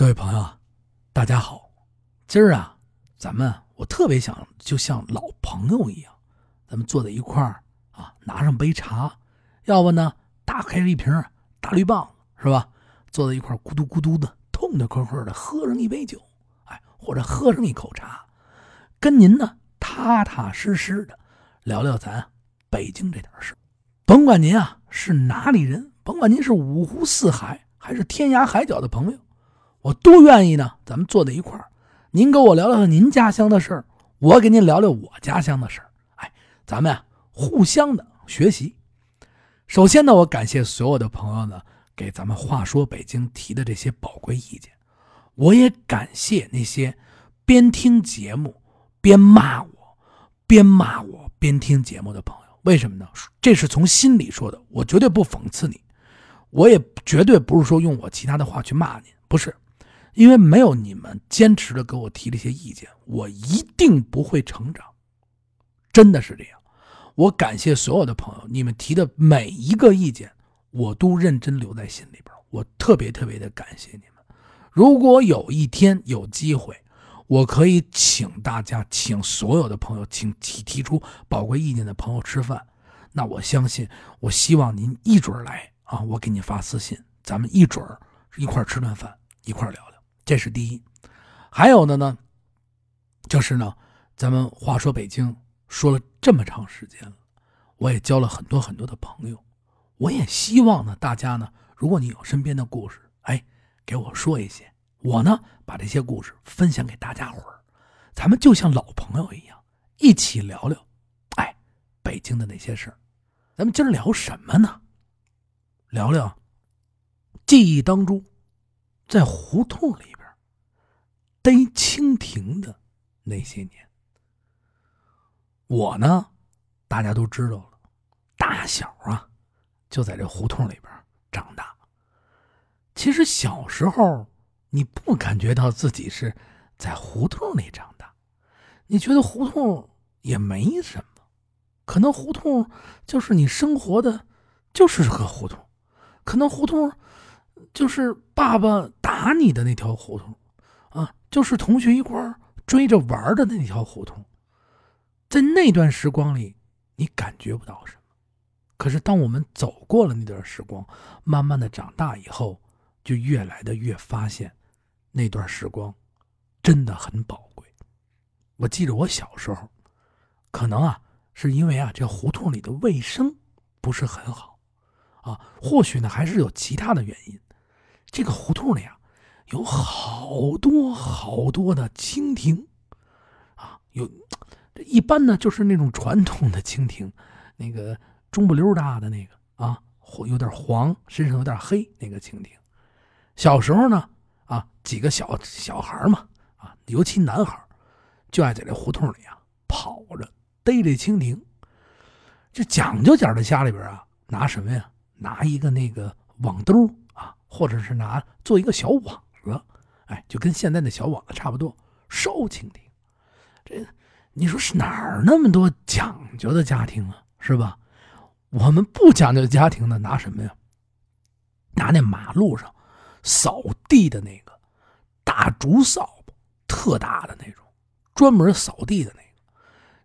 各位朋友，大家好。今儿啊，咱们我特别想就像老朋友一样，咱们坐在一块儿啊，拿上杯茶，要不呢，打开一瓶大绿棒子，是吧？坐在一块儿，咕嘟咕嘟的，痛痛快快的喝上一杯酒，哎，或者喝上一口茶，跟您呢踏踏实实的聊聊咱北京这点事甭管您啊是哪里人，甭管您是五湖四海还是天涯海角的朋友。我都愿意呢，咱们坐在一块儿，您跟我聊聊您家乡的事儿，我给您聊聊我家乡的事儿。哎，咱们啊互相的学习。首先呢，我感谢所有的朋友呢给咱们话说北京提的这些宝贵意见，我也感谢那些边听节目边骂我、边骂我边听节目的朋友。为什么呢？这是从心里说的，我绝对不讽刺你，我也绝对不是说用我其他的话去骂您，不是。因为没有你们坚持的给我提这些意见，我一定不会成长，真的是这样。我感谢所有的朋友，你们提的每一个意见，我都认真留在心里边。我特别特别的感谢你们。如果有一天有机会，我可以请大家，请所有的朋友，请提提出宝贵意见的朋友吃饭，那我相信，我希望您一准来啊，我给你发私信，咱们一准一块吃顿饭，一块聊。这是第一，还有的呢，就是呢，咱们话说北京说了这么长时间了，我也交了很多很多的朋友，我也希望呢，大家呢，如果你有身边的故事，哎，给我说一些，我呢把这些故事分享给大家伙儿，咱们就像老朋友一样，一起聊聊，哎，北京的那些事儿，咱们今儿聊什么呢？聊聊记忆当中，在胡同里。逮蜻蜓的那些年，我呢，大家都知道了，大小啊，就在这胡同里边长大。其实小时候你不感觉到自己是在胡同里长大，你觉得胡同也没什么，可能胡同就是你生活的，就是个胡同，可能胡同就是爸爸打你的那条胡同。啊，就是同学一块追着玩的那条胡同，在那段时光里，你感觉不到什么。可是当我们走过了那段时光，慢慢的长大以后，就越来的越发现，那段时光真的很宝贵。我记得我小时候，可能啊，是因为啊，这胡同里的卫生不是很好，啊，或许呢，还是有其他的原因。这个胡同里啊。有好多好多的蜻蜓，啊，有这一般呢，就是那种传统的蜻蜓，那个中不溜大的那个啊，有点黄，身上有点黑那个蜻蜓。小时候呢，啊，几个小小孩嘛，啊，尤其男孩，就爱在这胡同里啊跑着逮这蜻蜓。就讲究点的家里边啊，拿什么呀？拿一个那个网兜啊，或者是拿做一个小网。子，哎，就跟现在的小网子差不多，收蜻蜓。这你说是哪儿那么多讲究的家庭啊？是吧？我们不讲究家庭的拿什么呀？拿那马路上扫地的那个大竹扫把，特大的那种，专门扫地的那个。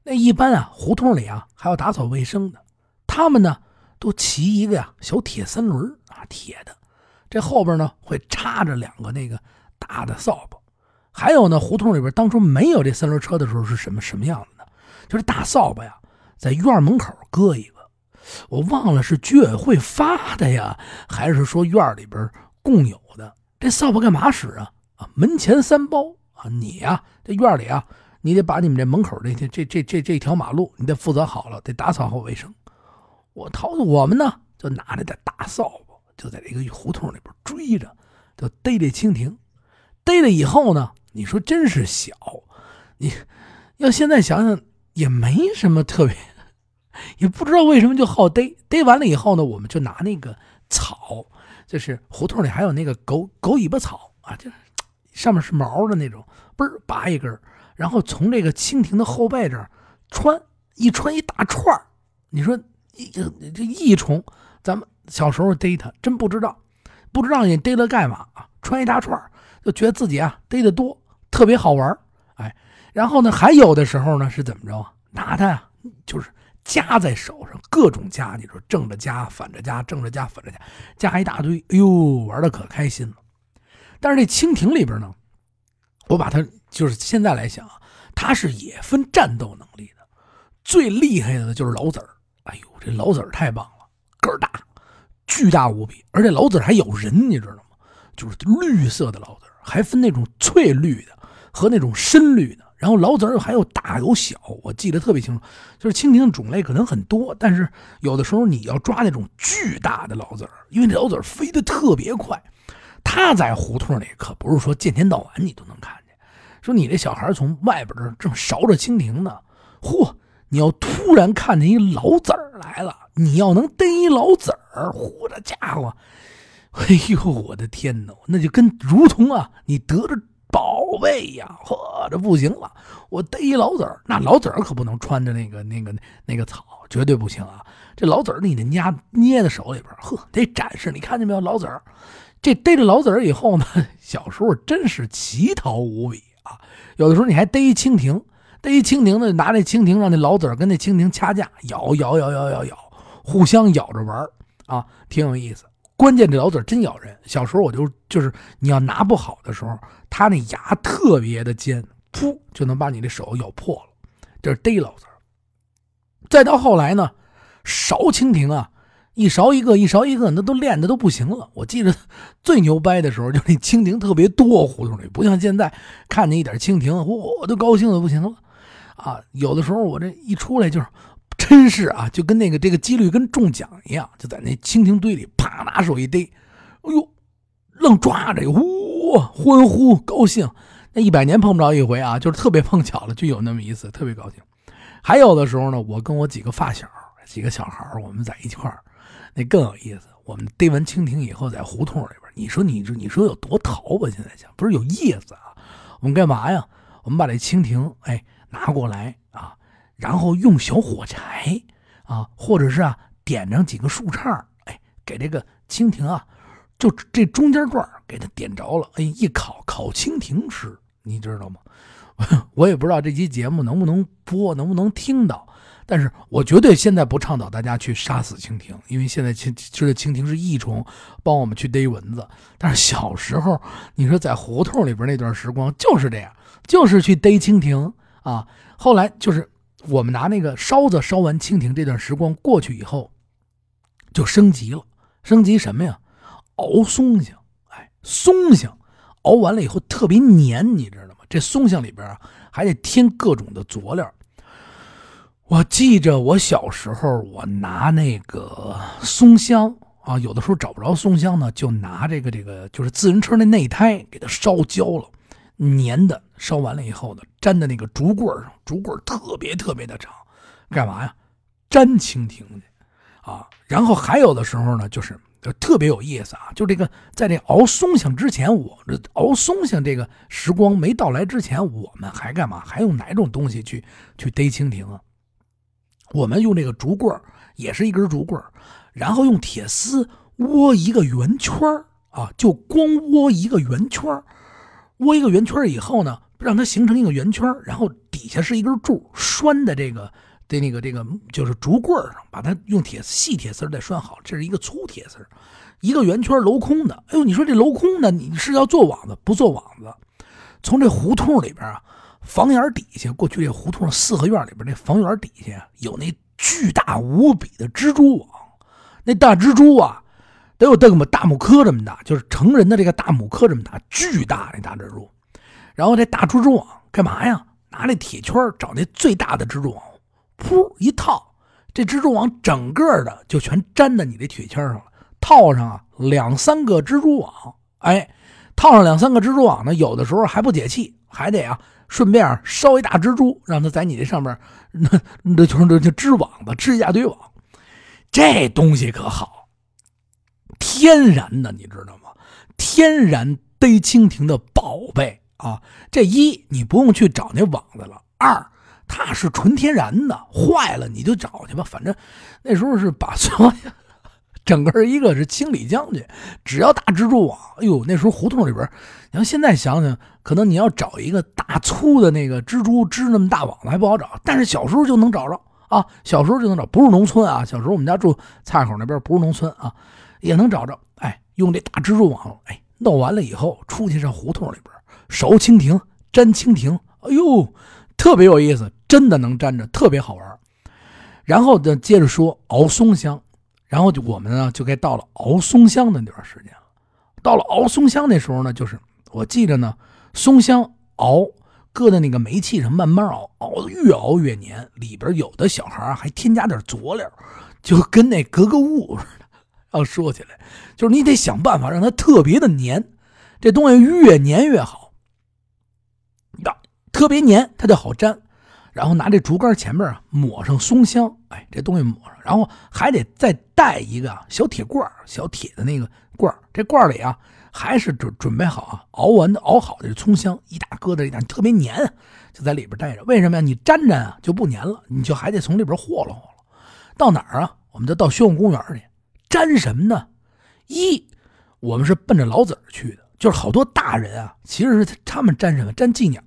那一般啊，胡同里啊还要打扫卫生的，他们呢都骑一个呀小铁三轮啊，铁的。这后边呢会插着两个那个大的扫把，还有呢，胡同里边当初没有这三轮车的时候是什么什么样子呢？就是大扫把呀，在院门口搁一个，我忘了是居委会发的呀，还是说院里边共有的？这扫把干嘛使啊？啊，门前三包啊，你呀，这院里啊，你得把你们这门口这这这这这这条马路，你得负责好了，得打扫好卫生。我掏我们呢，就拿着这大扫把。就在这个胡同里边追着，就逮这蜻蜓，逮了以后呢，你说真是小，你要现在想想也没什么特别，也不知道为什么就好逮。逮完了以后呢，我们就拿那个草，就是胡同里还有那个狗狗尾巴草啊，就是上面是毛的那种，嘣拔一根，然后从这个蜻蜓的后背这儿穿一穿一大串你说一这一虫，咱们。小时候逮它，真不知道，不知道你逮了干嘛啊？穿一大串就觉得自己啊逮的多，特别好玩哎，然后呢，还有的时候呢是怎么着？拿它啊，就是夹在手上，各种夹，你说正着夹，反着夹，正着夹，反着夹，夹一大堆，哎呦，玩的可开心了。但是这蜻蜓里边呢，我把它就是现在来想啊，它是也分战斗能力的，最厉害的就是老子儿。哎呦，这老子儿太棒了，巨大无比，而且老子还咬人，你知道吗？就是绿色的老子，还分那种翠绿的和那种深绿的。然后老子还有大有小，我记得特别清楚。就是蜻蜓的种类可能很多，但是有的时候你要抓那种巨大的老子，因为这老子飞得特别快。它在胡同里可不是说见天到晚你都能看见。说你这小孩从外边这正勺着蜻蜓呢，嚯！你要突然看见一老子儿来了，你要能逮一老子儿，嚯，这家伙！哎呦，我的天哪，那就跟如同啊，你得着宝贝一样，嚯，这不行了！我逮一老子儿，那老子儿可不能穿着那个那个那个草，绝对不行啊！这老子儿你得捏捏在手里边，呵，得展示。你看见没有，老子儿？这逮着老子儿以后呢，小时候真是奇淘无比啊！有的时候你还逮一蜻蜓。逮一蜻蜓呢，拿那蜻蜓让那老子跟那蜻蜓掐架，咬咬咬咬咬咬，互相咬着玩啊，挺有意思。关键这老子真咬人。小时候我就就是你要拿不好的时候，它那牙特别的尖，噗就能把你的手咬破了。这是逮老子再到后来呢，勺蜻蜓啊，一勺一个，一勺一个，那都练的都不行了。我记得最牛掰的时候，就那蜻蜓特别多，胡同里不像现在看见一点蜻蜓，我都高兴的不行了。啊，有的时候我这一出来就是，真是啊，就跟那个这个几率跟中奖一样，就在那蜻蜓堆里啪拿手一逮，哎呦，愣抓着，呼欢呼高兴，那一百年碰不着一回啊，就是特别碰巧了，就有那么一次，特别高兴。还有的时候呢，我跟我几个发小，几个小孩我们在一块儿，那更有意思。我们逮完蜻蜓以后，在胡同里边，你说你这你说有多淘吧？现在想，不是有意思啊？我们干嘛呀？我们把这蜻蜓，哎。拿过来啊，然后用小火柴啊，或者是啊，点上几个树杈哎，给这个蜻蜓啊，就这中间段给它点着了，哎，一烤烤蜻蜓吃，你知道吗？我也不知道这期节目能不能播，能不能听到，但是我绝对现在不倡导大家去杀死蜻蜓，因为现在蜻知道蜻蜓是益虫，帮我们去逮蚊子。但是小时候，你说在胡同里边那段时光就是这样，就是去逮蜻蜓。啊，后来就是我们拿那个烧子烧完蜻蜓，这段时光过去以后，就升级了。升级什么呀？熬松香。哎，松香熬完了以后特别黏，你知道吗？这松香里边啊还得添各种的佐料。我记着我小时候，我拿那个松香啊，有的时候找不着松香呢，就拿这个这个就是自行车那内胎给它烧焦了。粘的烧完了以后呢，粘在那个竹棍上，竹棍特别特别的长，干嘛呀？粘蜻蜓去啊！然后还有的时候呢，就是特别有意思啊！就这个，在这熬松香之前，我这熬松香这个时光没到来之前，我们还干嘛？还用哪种东西去去逮蜻蜓啊？我们用这个竹棍也是一根竹棍然后用铁丝窝一个圆圈啊，就光窝一个圆圈窝一个圆圈以后呢，让它形成一个圆圈，然后底下是一根柱拴在这个的那个这个就是竹棍上，把它用铁细铁丝再拴好。这是一个粗铁丝，一个圆圈镂空的。哎呦，你说这镂空的，你是要做网子不做网子？从这胡同里边啊，房檐底下，过去这胡同四合院里边那房檐底下有那巨大无比的蜘蛛网，那大蜘蛛啊。得有这么大拇哥这么大，就是成人的这个大拇哥这么大，巨大那大蜘蛛。然后这大蜘蛛网干嘛呀？拿那铁圈找那最大的蜘蛛网，噗一套，这蜘蛛网整个的就全粘在你这铁圈上了。套上啊两三个蜘蛛网，哎，套上两三个蜘蛛网呢，有的时候还不解气，还得啊顺便烧一大蜘蛛，让它在你这上面，那那就是就织网吧，织一大堆网。这东西可好。天然的，你知道吗？天然逮蜻蜓的宝贝啊！这一你不用去找那网子了，二它是纯天然的，坏了你就找去吧。反正那时候是把所有整个一个是清理将军，只要大蜘蛛网，哎呦，那时候胡同里边，你要现在想想，可能你要找一个大粗的那个蜘蛛织那么大网子还不好找，但是小时候就能找着啊，小时候就能找，不是农村啊，小时候我们家住菜口那边，不是农村啊，也能找着，哎，用这大蜘蛛网，哎，弄完了以后出去上胡同里边熟蜻蜓、粘蜻蜓，哎呦，特别有意思，真的能粘着，特别好玩。然后呢，接着说熬松香。然后就我们呢，就该到了熬松香的那段时间了。到了熬松香那时候呢，就是我记着呢，松香熬搁在那个煤气上慢慢熬，熬的越熬越黏，里边有的小孩还添加点佐料，就跟那格格物似的。要说起来，就是你得想办法让它特别的黏，这东西越黏越好，呀，特别黏它就好粘。然后拿这竹竿前面啊抹上松香，哎，这东西抹上，然后还得再带一个小铁罐小铁的那个罐这罐里啊还是准准备好啊，熬完的熬好的这葱香，一大疙瘩一大，特别黏，就在里边待着。为什么呀？你粘粘啊就不粘了，你就还得从里边和了和了。到哪儿啊？我们就到宣武公园去粘什么呢？一，我们是奔着老子儿去的，就是好多大人啊，其实是他们粘什么？粘寄鸟，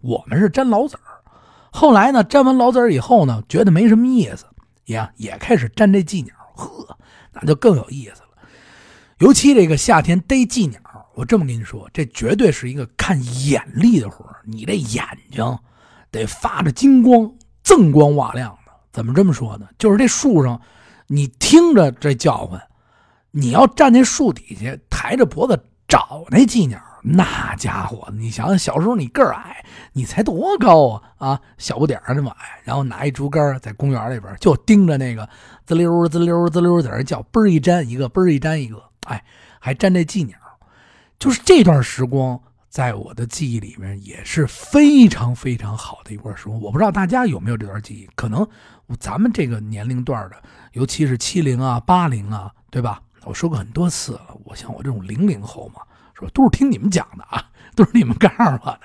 我们是粘老子儿后来呢，粘完老子儿以后呢，觉得没什么意思，也也开始粘这寄鸟。呵，那就更有意思了。尤其这个夏天逮寄鸟，我这么跟你说，这绝对是一个看眼力的活你这眼睛得发着金光，锃光瓦亮的。怎么这么说呢？就是这树上，你听着这叫唤，你要站在树底下，抬着脖子找那寄鸟。那家伙，你想想，小时候你个儿矮，你才多高啊？啊，小不点儿这么矮，然后拿一竹竿在公园里边就盯着那个滋溜滋溜滋溜在那叫，嘣一粘一个，嘣一粘一个，哎，还粘这寄鸟，就是这段时光，在我的记忆里面也是非常非常好的一段时光。我不知道大家有没有这段记忆？可能咱们这个年龄段的，尤其是七零啊、八零啊，对吧？我说过很多次了，我像我这种零零后嘛。说都是听你们讲的啊，都是你们告诉我的。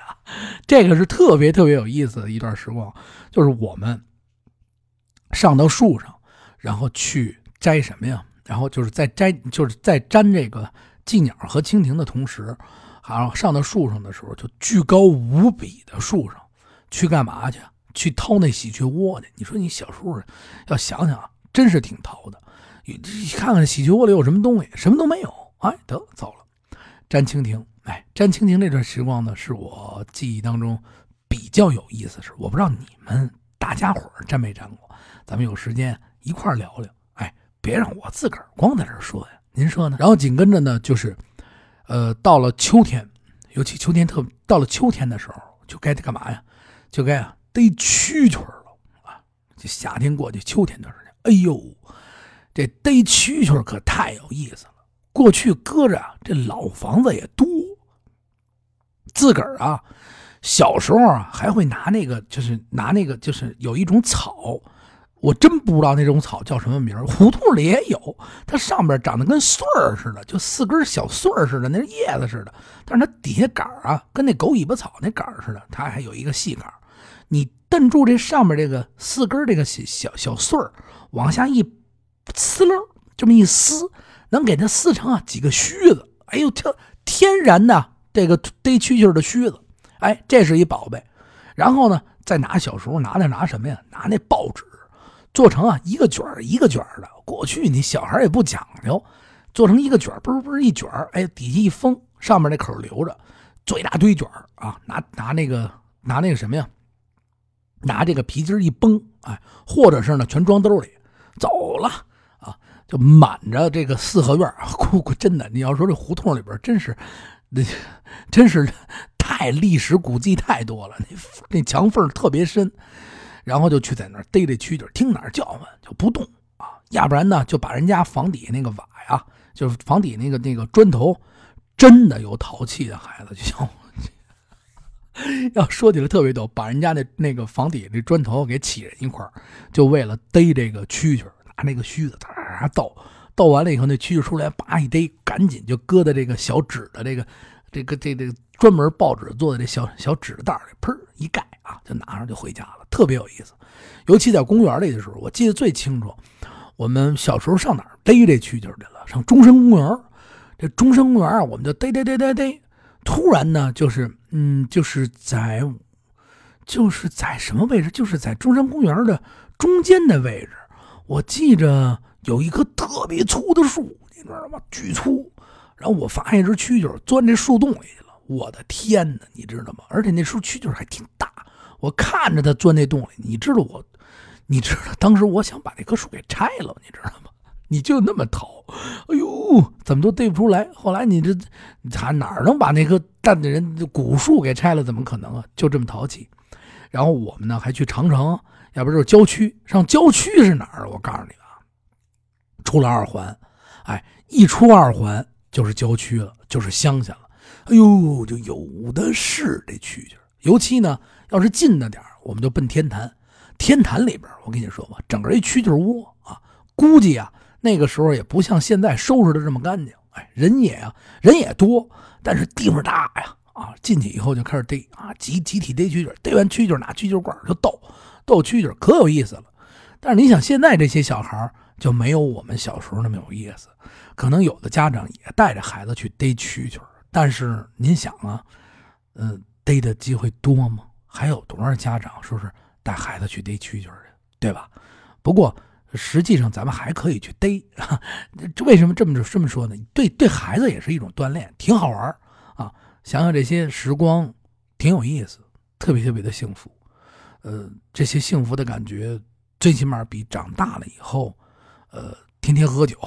这个是特别特别有意思的一段时光，就是我们上到树上，然后去摘什么呀？然后就是在摘，就是在粘这个寄鸟和蜻蜓的同时，好上到树上的时候，就巨高无比的树上去干嘛去？去掏那喜鹊窝去。你说你小时候要想想，真是挺淘的。你看看喜鹊窝里有什么东西，什么都没有。哎，得走了。粘蜻蜓，哎，粘蜻蜓这段时光呢，是我记忆当中比较有意思的事。我不知道你们大家伙粘没粘过，咱们有时间一块聊聊。哎，别让我自个儿光在这说呀，您说呢？然后紧跟着呢，就是，呃，到了秋天，尤其秋天特到了秋天的时候，就该干嘛呀？就该啊逮蛐蛐了啊！这夏天过去，秋天的时候，哎呦，这逮蛐蛐可太有意思了。过去搁着这老房子也多，自个儿啊，小时候啊还会拿那个，就是拿那个，就是有一种草，我真不知道那种草叫什么名儿胡同里也有，它上边长得跟穗儿似的，就四根小穗儿似的，那是叶子似的，但是它底下杆啊，跟那狗尾巴草那杆似的，它还有一个细杆你蹬住这上面这个四根这个小小小穗儿，往下一呲溜，这么一撕。能给它撕成啊几个须子，哎呦，这天然的这个逮蛐蛐的须子，哎，这是一宝贝。然后呢，再拿小时候拿那拿什么呀？拿那报纸做成啊一个卷一个卷的。过去你小孩也不讲究，做成一个卷儿，嘣嘣一卷哎，底下一封，上面那口留着，做一大堆卷啊，拿拿那个拿那个什么呀？拿这个皮筋一绷，哎，或者是呢全装兜里，走了啊。就满着这个四合院 姑姑真的，你要说这胡同里边真是，那真是太历史古迹太多了，那那墙缝特别深，然后就去在那儿逮这蛐蛐，听哪儿叫唤就不动啊，要不然呢就把人家房底下那个瓦呀，就是房底那个那个砖头，真的有淘气的孩子，就像要说起来特别逗，把人家那那个房底那砖头给起人一块就为了逮这个蛐蛐。拿那个须子，哒倒，倒完了以后，那蛐蛐出来，叭一逮，赶紧就搁在这个小纸的这个，这个这这专门报纸做的这小小纸袋里，砰一盖啊，就拿上就回家了，特别有意思。尤其在公园里的时候，我记得最清楚。我们小时候上哪儿逮这蛐蛐去了？上中山公园这中山公园啊，我们就逮逮逮逮逮。突然呢，就是嗯，就是在，就是在什么位置？就是在中山公园的中间的位置。我记着有一棵特别粗的树，你知道吗？巨粗。然后我发现一只蛐蛐钻这树洞里去了。我的天哪，你知道吗？而且那树蛐蛐还挺大。我看着它钻那洞里，你知道我，你知道当时我想把那棵树给拆了，你知道吗？你就那么淘，哎呦，怎么都逮不出来。后来你这，他哪能把那棵大的人古树给拆了？怎么可能啊？就这么淘气。然后我们呢还去长城，要不就是郊区。上郊区是哪儿？我告诉你啊，出了二环，哎，一出二环就是郊区了，就是乡下了。哎呦，就有的是这蛐蛐。尤其呢，要是近的点我们就奔天坛。天坛里边，我跟你说吧，整个一蛐蛐窝啊，估计啊。那个时候也不像现在收拾的这么干净，哎，人也啊，人也多，但是地方大呀，啊，进去以后就开始逮啊，集集体逮蛐蛐，逮完蛐蛐拿蛐蛐罐就逗，逗蛐蛐可有意思了。但是你想，现在这些小孩就没有我们小时候那么有意思，可能有的家长也带着孩子去逮蛐蛐，但是您想啊，嗯，逮的机会多吗？还有多少家长说是带孩子去逮蛐蛐的，对吧？不过。实际上，咱们还可以去逮，这 为什么这么这么说呢？对，对孩子也是一种锻炼，挺好玩啊！想想这些时光，挺有意思，特别特别的幸福。呃，这些幸福的感觉，最起码比长大了以后，呃，天天喝酒，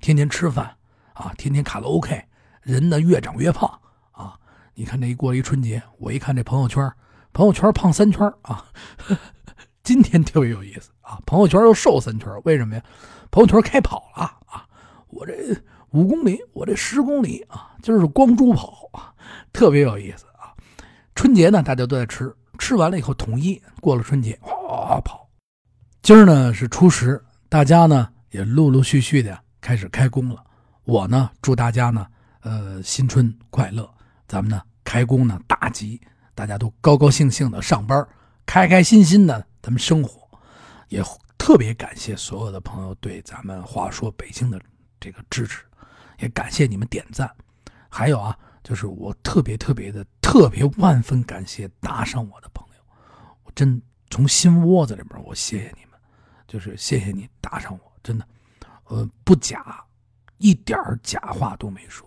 天天吃饭啊，天天卡拉 OK，人呢越长越胖啊！你看这一过一春节，我一看这朋友圈，朋友圈胖三圈啊。今天特别有意思啊！朋友圈又瘦三圈，为什么呀？朋友圈开跑了啊！我这五公里，我这十公里啊，今儿是光猪跑啊，特别有意思啊！春节呢，大家都在吃，吃完了以后统一过了春节，哗跑。今儿呢是初十，大家呢也陆陆续续的开始开工了。我呢祝大家呢，呃，新春快乐！咱们呢开工呢大吉，大家都高高兴兴的上班，开开心心的。咱们生活，也特别感谢所有的朋友对咱们话说北京的这个支持，也感谢你们点赞。还有啊，就是我特别特别的特别万分感谢打赏我的朋友，我真从心窝子里边我谢谢你们，就是谢谢你打赏我，真的，呃，不假，一点假话都没说，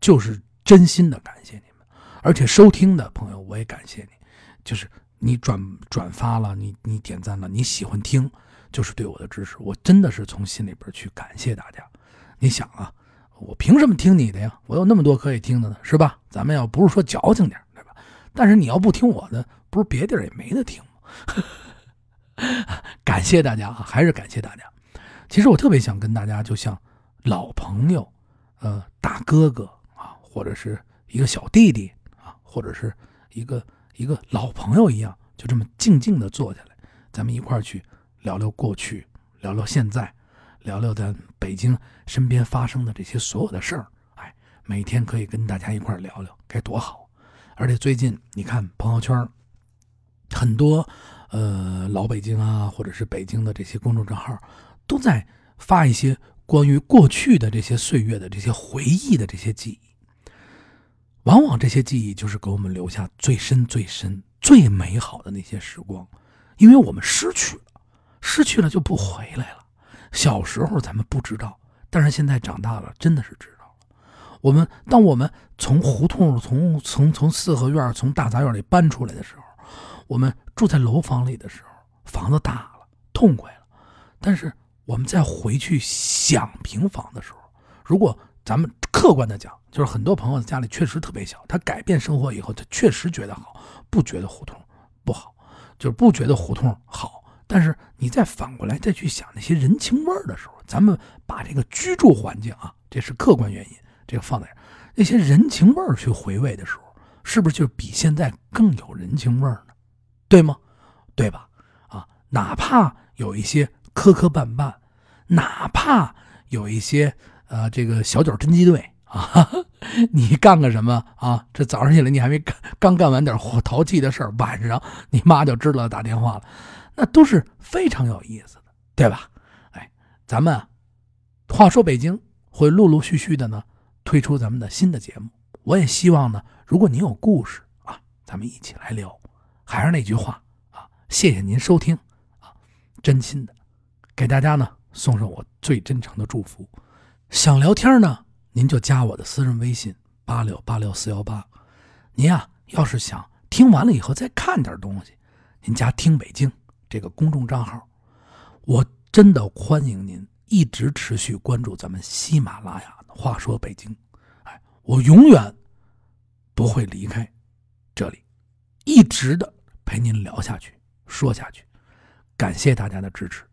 就是真心的感谢你们。而且收听的朋友我也感谢你，就是。你转转发了，你你点赞了，你喜欢听，就是对我的支持。我真的是从心里边去感谢大家。你想啊，我凭什么听你的呀？我有那么多可以听的呢，是吧？咱们要不是说矫情点，对吧？但是你要不听我的，不是别地儿也没得听吗？感谢大家啊，还是感谢大家。其实我特别想跟大家，就像老朋友，呃，大哥哥，或者是一个小弟弟啊，或者是一个。一个老朋友一样，就这么静静的坐下来，咱们一块儿去聊聊过去，聊聊现在，聊聊咱北京身边发生的这些所有的事儿。哎，每天可以跟大家一块儿聊聊，该多好！而且最近你看朋友圈，很多呃老北京啊，或者是北京的这些公众账号，都在发一些关于过去的这些岁月的这些回忆的这些记忆。往往这些记忆就是给我们留下最深、最深、最美好的那些时光，因为我们失去了，失去了就不回来了。小时候咱们不知道，但是现在长大了，真的是知道了。我们当我们从胡同、从从从四合院、从大杂院里搬出来的时候，我们住在楼房里的时候，房子大了，痛快了。但是我们再回去想平房的时候，如果咱们客观的讲，就是很多朋友家里确实特别小，他改变生活以后，他确实觉得好，不觉得胡同不好，就是不觉得胡同好。但是你再反过来再去想那些人情味的时候，咱们把这个居住环境啊，这是客观原因，这个放在那些人情味去回味的时候，是不是就比现在更有人情味呢？对吗？对吧？啊，哪怕有一些磕磕绊绊，哪怕有一些。呃，这个小脚侦缉队啊，你干个什么啊？这早上起来你还没干，刚干完点活淘气的事儿，晚上你妈就知道打电话了，那都是非常有意思的，对吧？哎，咱们话说北京会陆陆续续的呢推出咱们的新的节目。我也希望呢，如果您有故事啊，咱们一起来聊。还是那句话啊，谢谢您收听啊，真心的给大家呢送上我最真诚的祝福。想聊天呢，您就加我的私人微信八六八六四幺八。您呀，要是想听完了以后再看点东西，您加听北京这个公众账号。我真的欢迎您一直持续关注咱们喜马拉雅的话说北京，哎，我永远不会离开这里，一直的陪您聊下去，说下去。感谢大家的支持，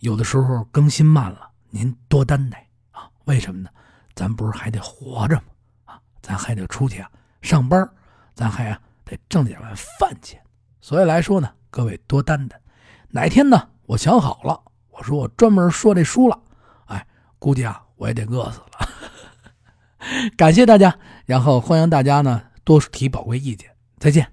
有的时候更新慢了，您多担待。为什么呢？咱不是还得活着吗？啊，咱还得出去啊上班，咱还啊得挣点碗饭钱。所以来说呢，各位多担待，哪天呢？我想好了，我说我专门说这书了，哎，估计啊我也得饿死了。感谢大家，然后欢迎大家呢多提宝贵意见，再见。